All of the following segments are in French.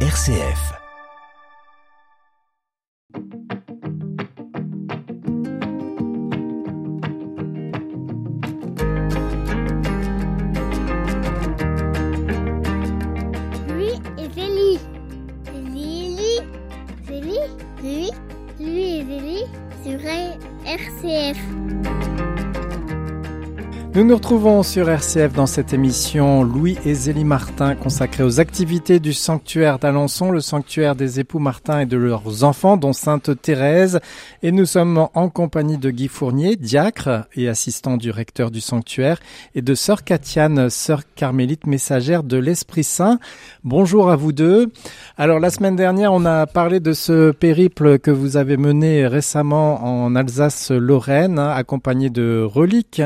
RCF. Nous nous retrouvons sur RCF dans cette émission Louis et Zélie Martin consacrée aux activités du sanctuaire d'Alençon, le sanctuaire des époux Martin et de leurs enfants, dont Sainte Thérèse. Et nous sommes en compagnie de Guy Fournier, diacre et assistant du recteur du sanctuaire, et de sœur Catiane, sœur carmélite messagère de l'Esprit Saint. Bonjour à vous deux. Alors la semaine dernière, on a parlé de ce périple que vous avez mené récemment en Alsace-Lorraine, hein, accompagné de reliques.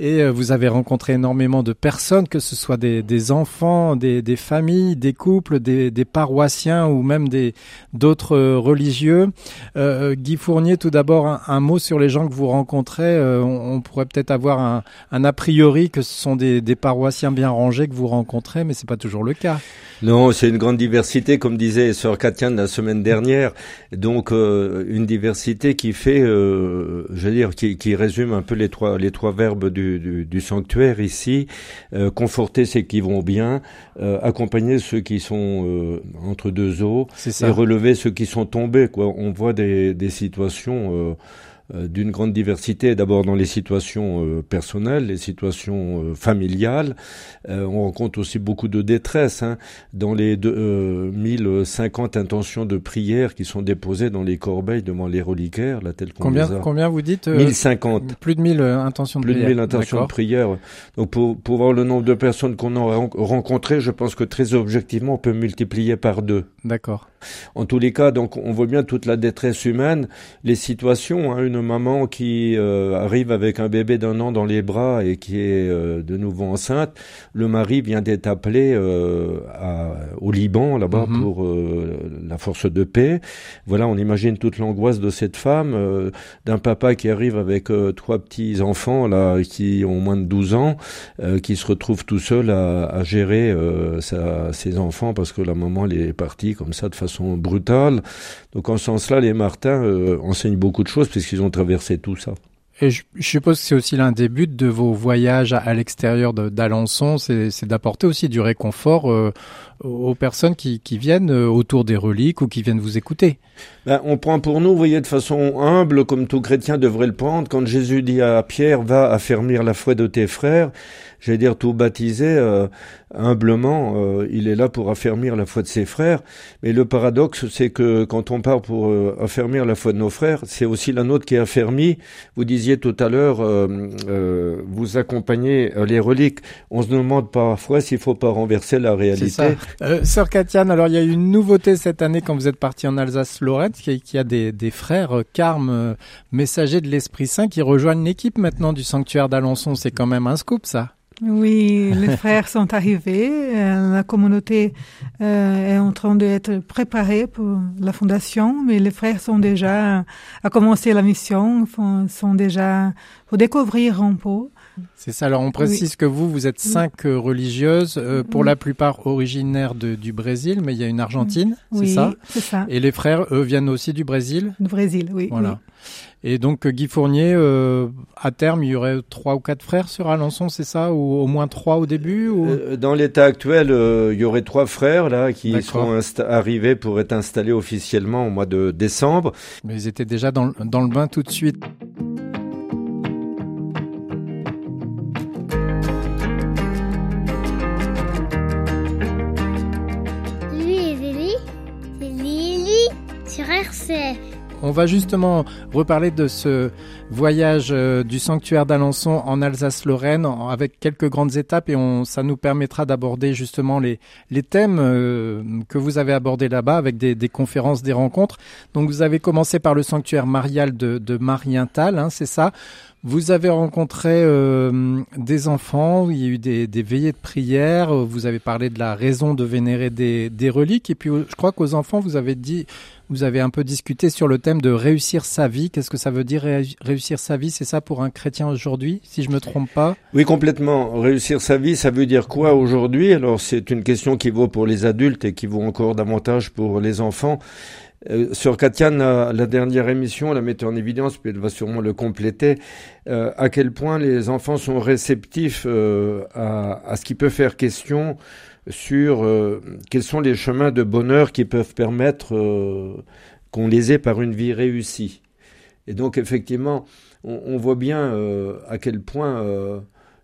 Et euh, vous avez rencontré énormément de personnes, que ce soit des, enfants, des, familles, des couples, des, paroissiens ou même des d'autres euh, religieux. Euh, Guy Fournier, tout d'abord, un, mot sur les gens que vous rencontrez. On, pourrait peut-être avoir un, a priori que ce sont des, paroissiens bien rangés que vous rencontrez, mais c'est pas toujours le cas. Non, c'est une grande diversité, comme disait Sœur Katiane la semaine dernière. Donc une diversité qui fait, je veux dire, qui, qui, résume un peu les trois les trois verbes du, du, du sanctuaire ici euh, conforter ceux qui vont bien, euh, accompagner ceux qui sont euh, entre deux eaux, et relever ceux qui sont tombés. Quoi, on voit des, des situations d'une grande diversité, d'abord dans les situations euh, personnelles, les situations euh, familiales. Euh, on rencontre aussi beaucoup de détresse hein, dans les deux, 1050 intentions de prière qui sont déposées dans les corbeilles devant les reliquaires, là tel qu'on combien, les a. Combien vous dites 1050. Plus de 1000 intentions de plus prière. Plus de 1000 intentions de prière. Donc pour, pour voir le nombre de personnes qu'on a rencontrées, je pense que très objectivement, on peut multiplier par deux. D'accord. En tous les cas, donc on voit bien toute la détresse humaine, les situations, hein, une maman qui euh, arrive avec un bébé d'un an dans les bras et qui est euh, de nouveau enceinte, le mari vient d'être appelé euh, à, au Liban là-bas mm -hmm. pour la force de paix. Voilà, on imagine toute l'angoisse de cette femme, d'un papa qui arrive avec trois petits enfants là qui ont moins de 12 ans, qui se retrouve tout seul à, à gérer sa, ses enfants parce que la maman elle est partie comme ça de façon brutale. Donc en ce sens-là, les Martins enseignent beaucoup de choses puisqu'ils ont traversé tout ça. Et je, suppose que c'est aussi l'un des buts de vos voyages à, à l'extérieur d'Alençon, c'est d'apporter aussi du réconfort euh, aux personnes qui, qui, viennent euh, autour des reliques ou qui viennent vous écouter. Ben, on prend pour nous, vous voyez, de façon humble, comme tout chrétien devrait le prendre, quand Jésus dit à Pierre, va affermir la foi de tes frères, j'allais dire tout baptisé, euh, humblement, euh, il est là pour affermir la foi de ses frères. Mais le paradoxe, c'est que quand on part pour euh, affermir la foi de nos frères, c'est aussi la nôtre qui est affermie. Vous disiez tout à l'heure, euh, vous accompagnez les reliques. On se demande parfois s'il faut pas renverser la réalité. Euh, Sœur Katiane, alors il y a une nouveauté cette année quand vous êtes parti en Alsace-Lorraine, qui, qui a des, des frères Carmes, messagers de l'Esprit Saint, qui rejoignent l'équipe maintenant du sanctuaire d'Alençon. C'est quand même un scoop, ça. Oui, les frères sont arrivés. Euh, la communauté euh, est en train d'être préparée pour la fondation, mais les frères sont déjà à commencer la mission, font, sont déjà pour découvrir un peu. C'est ça. Alors on précise oui. que vous, vous êtes cinq oui. religieuses, euh, pour oui. la plupart originaires de, du Brésil, mais il y a une Argentine, c'est ça c'est ça. Et les frères, eux, viennent aussi du Brésil? Du Brésil, oui. Voilà. Et donc Guy Fournier, euh, à terme, il y aurait trois ou quatre frères sur Alençon, c'est ça? Ou au moins trois au début ou... euh, Dans l'état actuel, euh, il y aurait trois frères là qui sont arrivés pour être installés officiellement au mois de décembre. Mais ils étaient déjà dans, dans le bain tout de suite. On va justement reparler de ce voyage euh, du sanctuaire d'Alençon en Alsace-Lorraine avec quelques grandes étapes et ça nous permettra d'aborder justement les, thèmes euh, que vous avez abordés là-bas avec des, conférences, des rencontres. Donc vous avez commencé par le sanctuaire marial de, Marienthal, hein, c'est ça vous avez rencontré euh, des enfants, il y a eu des, veillées de prière, vous avez parlé de la raison de vénérer des reliques, et puis je crois qu'aux enfants, vous avez dit, Vous avez un peu discuté sur le thème de réussir sa vie. Qu'est-ce que ça veut dire réussir sa vie? C'est ça pour un chrétien aujourd'hui, si je me trompe pas? Oui, complètement. Réussir sa vie, ça veut dire quoi aujourd'hui? Alors c'est une question qui vaut pour les adultes et qui vaut encore davantage pour les enfants. Euh, sur Katiane, la, dernière émission, la mettait en évidence, puis elle va sûrement le compléter, euh, à quel point les enfants sont réceptifs euh, à, ce qui peut faire question sur quels sont les chemins de bonheur qui peuvent permettre qu'on les ait par une vie réussie. Et donc effectivement, on, voit bien à quel point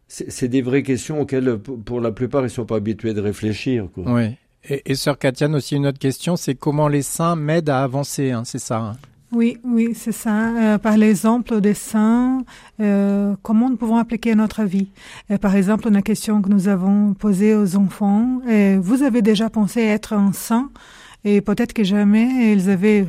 c'est des vraies questions auxquelles, pour la plupart, ils ne sont pas habitués de réfléchir. Oui. Et, et Sœur Katiane, aussi une autre question, c'est comment les saints m'aident à avancer, hein, c'est ça hein? Oui, oui, c'est ça. Euh, par l'exemple des saints, euh, comment nous pouvons appliquer notre vie? Euh, Par exemple, une question que nous avons posée aux enfants, vous avez déjà pensé être un saint? Et peut-être que jamais, ils avaient,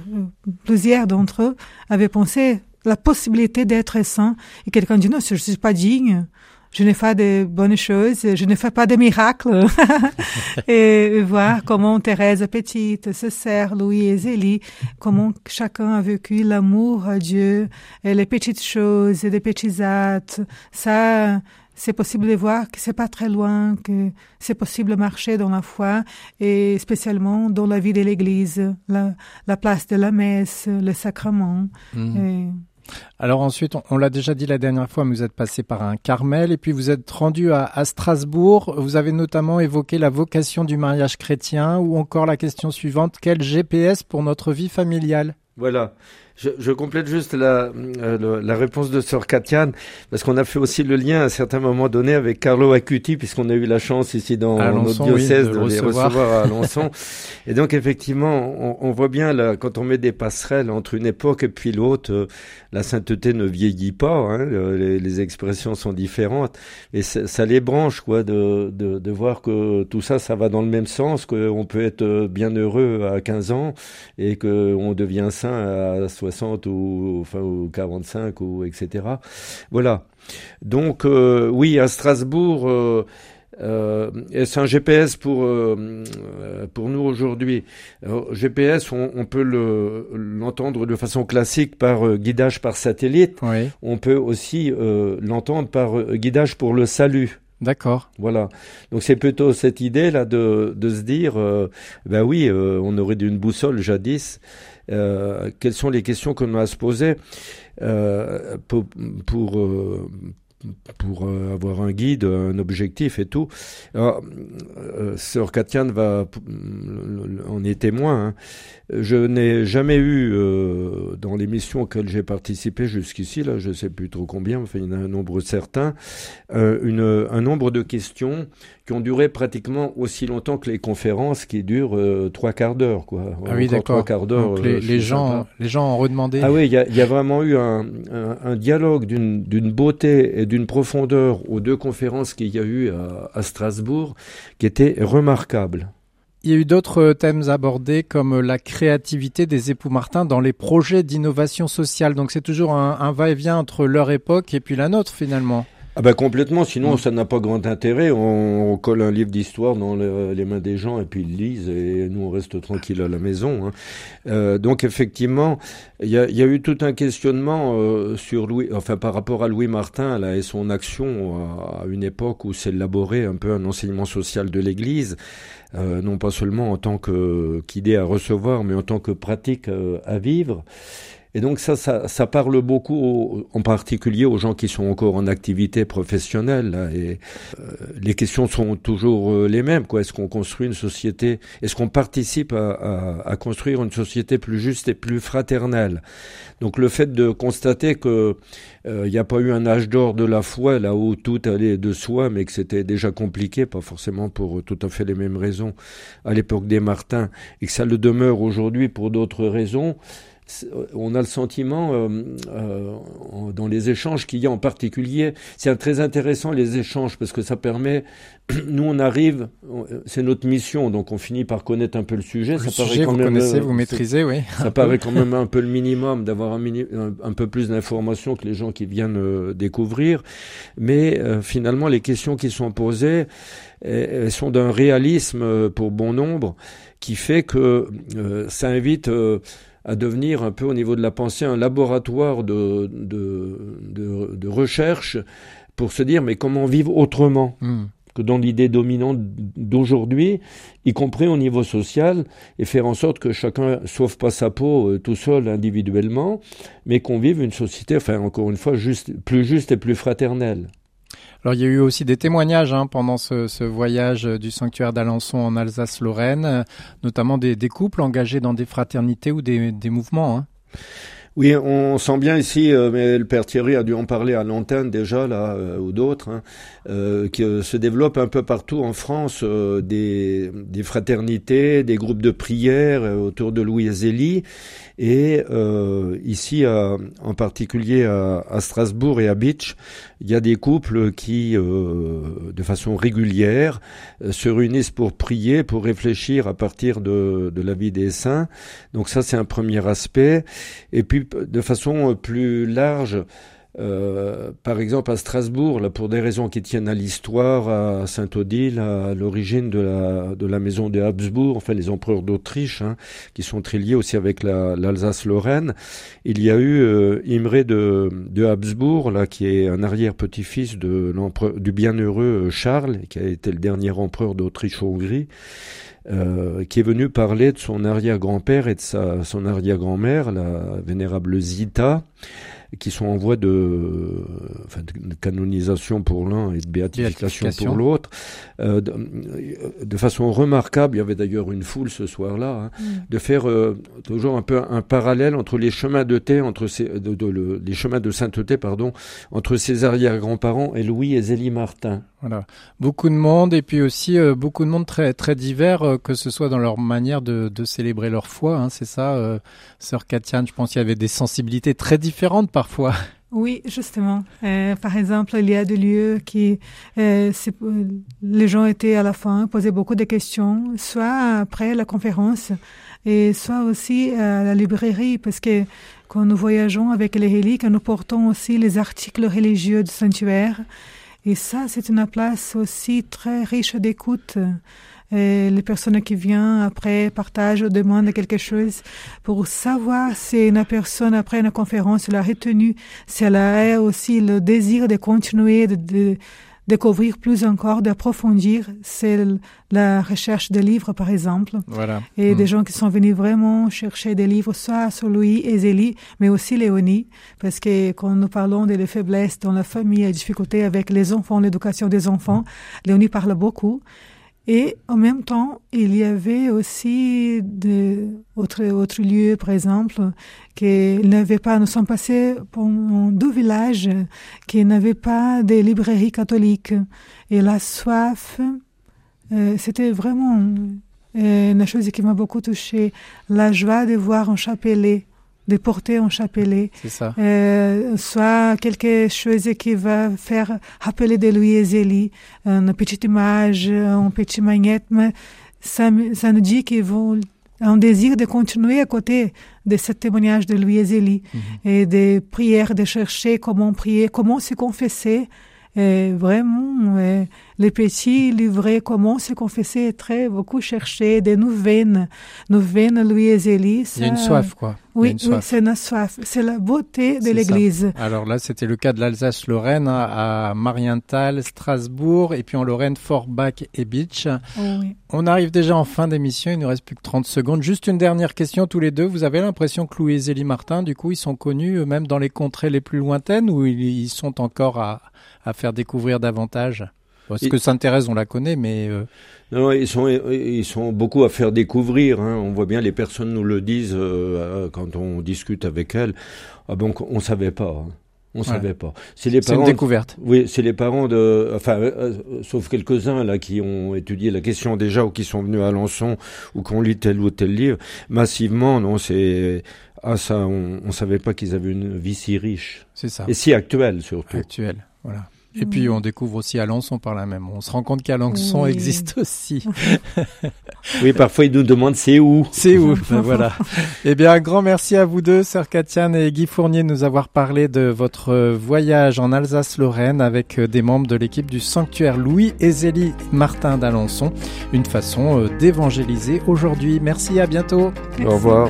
plusieurs d'entre eux avaient pensé la possibilité d'être saint. Et quelqu'un dit, non, je ne suis pas digne je ne fais pas de bonnes choses, je ne fais pas de miracles. et voir comment Thérèse petite, se sert, Louis et Zélie, comment chacun a vécu l'amour à Dieu, et les petites choses, et les petits actes. Ça, c'est possible de voir que c'est pas très loin, que c'est possible de marcher dans la foi et spécialement dans la vie de l'Église, la, la place de la messe, le sacrement. Mmh. Et alors ensuite, on, l'a déjà dit la dernière fois, vous êtes passé par un Carmel et puis vous êtes rendu à, Strasbourg. Vous avez notamment évoqué la vocation du mariage chrétien ou encore la question suivante, quel GPS pour notre vie familiale? Voilà. Je, je, complète juste la, euh, la réponse de Sœur Katiane, parce qu'on a fait aussi le lien à un certain moment donné avec Carlo Acuti, puisqu'on a eu la chance ici dans notre diocèse de, les recevoir à Alençon. et donc effectivement, on, on, voit bien là, quand on met des passerelles entre une époque et puis l'autre, euh, la sainteté ne vieillit pas, hein, les, les, expressions sont différentes, et ça les branche quoi, de, de, de, voir que tout ça, ça va dans le même sens, qu'on peut être bien heureux à 15 ans et qu'on devient saint à 60 ou, enfin, ou 45 ou etc. Voilà. Donc euh, oui, à Strasbourg. Euh, euh, c'est un GPS pour euh, pour nous aujourd'hui? GPS, on, on peut l'entendre le, de façon classique par euh, guidage par satellite. Oui. On peut aussi euh, l'entendre par guidage pour le salut. D'accord. Voilà. Donc c'est plutôt cette idée là de de se dire, ben oui, on aurait d'une boussole jadis. Euh, quelles sont les questions qu'on a à se poser euh, pour, pour, euh, pour euh, avoir un guide, un objectif et tout. Alors, euh, Sœur Katiane va en est témoin. Hein. Je n'ai jamais eu euh, dans l'émission auxquelles j'ai participé jusqu'ici, là, je sais plus trop combien, enfin il y en a un nombre certain, euh, une, un nombre de questions qui ont duré pratiquement aussi longtemps que les conférences qui durent euh, trois quarts d'heure, quoi. Ah oui, d'accord. Trois quarts d'heure. Les, les gens, les gens ont redemandé. Ah oui, il y a, y a, vraiment eu un, un, un dialogue d'une beauté et d'une profondeur aux deux conférences qu'il y a eu à, Strasbourg qui était remarquable. Il y a eu d'autres thèmes abordés comme la créativité des époux Martin dans les projets d'innovation sociale. Donc c'est toujours un, un va-et-vient entre leur époque et puis la nôtre finalement. Ah ben complètement, sinon mmh. ça n'a pas grand intérêt. On, on colle un livre d'histoire dans le, les mains des gens et puis ils lisent et nous on reste tranquille à la maison. Hein. Euh, donc effectivement, il y a, y a, eu tout un questionnement euh, sur Louis, enfin par rapport à Louis Martin là, et son action à, à une époque où s'élaborait un peu un enseignement social de l'Église, euh, non pas seulement en tant qu'idée à recevoir, mais en tant que pratique euh, à vivre. Et donc ça, ça, ça parle beaucoup, au, en particulier aux gens qui sont encore en activité professionnelle. Et euh, les questions sont toujours euh, les mêmes. Quoi Est-ce qu'on construit une société Est-ce qu'on participe à, à, à, construire une société plus juste et plus fraternelle? Donc le fait de constater que il euh, n'y a pas eu un âge d'or de la foi là où tout allait de soi, mais que c'était déjà compliqué, pas forcément pour tout à fait les mêmes raisons à l'époque des Martins, et que ça le demeure aujourd'hui pour d'autres raisons on a le sentiment euh, euh, dans les échanges qu'il y a en particulier, c'est très intéressant les échanges parce que ça permet, nous on arrive, c'est notre mission, donc on finit par connaître un peu le sujet. Le ça sujet, paraît quand vous même, connaissez, vous maîtrisez, oui. Ça paraît quand même un peu le minimum d'avoir un, un, peu plus d'informations que les gens qui viennent découvrir, mais finalement les questions qui sont posées elles sont d'un réalisme pour bon nombre qui fait que ça invite à devenir un peu au niveau de la pensée un laboratoire de, de, de, de recherche pour se dire mais comment vivre autrement hmm. que dans l'idée dominante d'aujourd'hui, y compris au niveau social, et faire en sorte que chacun sauve pas sa peau euh, tout seul individuellement, mais qu'on vive une société, enfin encore une fois, juste, plus juste et plus fraternelle. Alors il y a eu aussi des témoignages hein, pendant ce, voyage du sanctuaire d'Alençon en Alsace-Lorraine, notamment des, couples engagés dans des fraternités ou des, des mouvements. Hein. Oui, on sent bien ici, euh, mais le père Thierry a dû en parler à l'antenne déjà, là, euh, ou d'autres, hein, euh, se développent un peu partout en France des, des, fraternités, des groupes de prière autour de Louis Zélie. Et ici, en particulier à, à, Strasbourg et à Beach, il y a des couples qui, de façon régulière, se réunissent pour prier, pour réfléchir à partir de, de la vie des saints. Donc ça, c'est un premier aspect. Et puis de façon euh, plus large, euh, par exemple à Strasbourg, là, pour des raisons qui tiennent à l'histoire, à Saint-Odile, à l'origine de la, de la maison de Habsbourg, enfin les empereurs d'Autriche, hein, qui sont très liés aussi avec l'Alsace-Lorraine. il y a eu euh, Imré de, de Habsbourg, là, qui est un arrière-petit-fils du bienheureux Charles, qui a été le dernier empereur d'Autriche-Hongrie. Euh, qui est venu parler de son arrière-grand-père et de sa, son arrière-grand-mère, la vénérable Zita, qui sont en voie de, enfin, de canonisation pour l'un et de béatification, pour l'autre. Euh, de, façon remarquable, il y avait d'ailleurs une foule ce soir-là, hein, mm. de faire euh, toujours un peu un parallèle entre les chemins de thé, entre ces, de, de, les chemins de sainteté, pardon, entre ses arrière-grands-parents et Louis et Zélie Martin. Voilà, beaucoup de monde et puis aussi euh, beaucoup de monde très très divers, euh, que ce soit dans leur manière de, célébrer leur foi. Hein, c'est ça, euh, sœur Katiane. Je pense qu'il y avait des sensibilités très différentes parfois. Oui, justement. Par exemple, il y a des lieux qui, les gens étaient à la fin, posaient beaucoup de questions, soit après la conférence, et soit aussi à la librairie, parce que quand nous voyageons avec les reliques, nous portons aussi les articles religieux du sanctuaire. Et ça, c'est une place aussi très riche d'écoute. Les personnes qui viennent après partagent ou demandent quelque chose pour savoir si une personne après une conférence l'a retenu, si elle a aussi le désir de continuer de, découvrir plus encore, d'approfondir, c'est la recherche des livres, par exemple. Voilà. Et des mm. gens qui sont venus vraiment chercher des livres, soit sur Louis et Zélie, mais aussi Léonie, parce que quand nous parlons des faiblesses dans la famille, les difficultés avec les enfants, l'éducation des enfants, Léonie parle beaucoup. Et en même temps, il y avait aussi d'autres autres lieux, par exemple, qui n'avaient pas, nous sommes passés pendant deux villages qui n'avaient pas de librairies catholiques. Et la soif, euh, c'était vraiment euh, une chose qui m'a beaucoup touchée. La joie de voir un chapelet de porter un chapelet. Euh, soit quelque chose qui va faire rappeler de lui et Zélie, une petite image, un petit magnète, mais ça, ça nous dit qu'ils vont un désir de continuer à côté de ce témoignage de Louis et Zélie mhm. et des prières, de chercher comment prier, comment se confesser. Et vraiment, les petits livrets, comment se confesser, très beaucoup chercher des nouvelles, nouvelles Louis et Zélie. Il y a une soif, quoi. Oui, c'est une soif. C'est la beauté de l'Église. Alors là, c'était le cas de l'Alsace-Lorraine à Marienthal, Strasbourg, et puis en Lorraine, Forbach et Beach. On arrive déjà en fin d'émission, il ne reste plus que 30 secondes. Juste une dernière question tous les deux. Vous avez l'impression que Louis et Zélie Martin, du coup, ils sont connus même dans les contrées les plus lointaines ou ils sont encore à, à faire découvrir davantage? Parce que Sainte-Thérèse, on la connaît, mais... Euh, non, ils sont, ils sont beaucoup à faire découvrir. Hein. On voit bien, les personnes nous le disent euh, quand on discute avec elles. Ah bon, on savait pas. Hein. On savait pas. C'est les parents. une découverte. Oui, c'est les parents de, enfin, euh, sauf quelques-uns là qui ont étudié la question déjà ou qui sont venus à Alençon ou qui ont lu tel ou tel livre. Massivement, non, c'est ah ça, on, on savait pas qu'ils avaient une vie si riche. C'est ça. Et si actuelle surtout. Actuelle, voilà. Et puis on découvre aussi Alençon par là même. On se rend compte qu'Alençon Oui. existe aussi. Oui, parfois ils nous demandent c'est où? C'est où? Ben Voilà. Eh bien, un grand merci à vous deux, Sœur Katiane et Guy Fournier, de nous avoir parlé de votre euh, voyage en Alsace-Lorraine avec euh, des membres de l'équipe du sanctuaire Louis et Zélie Martin d'Alençon. Une façon euh, d'évangéliser aujourd'hui. Merci, à bientôt. Au revoir.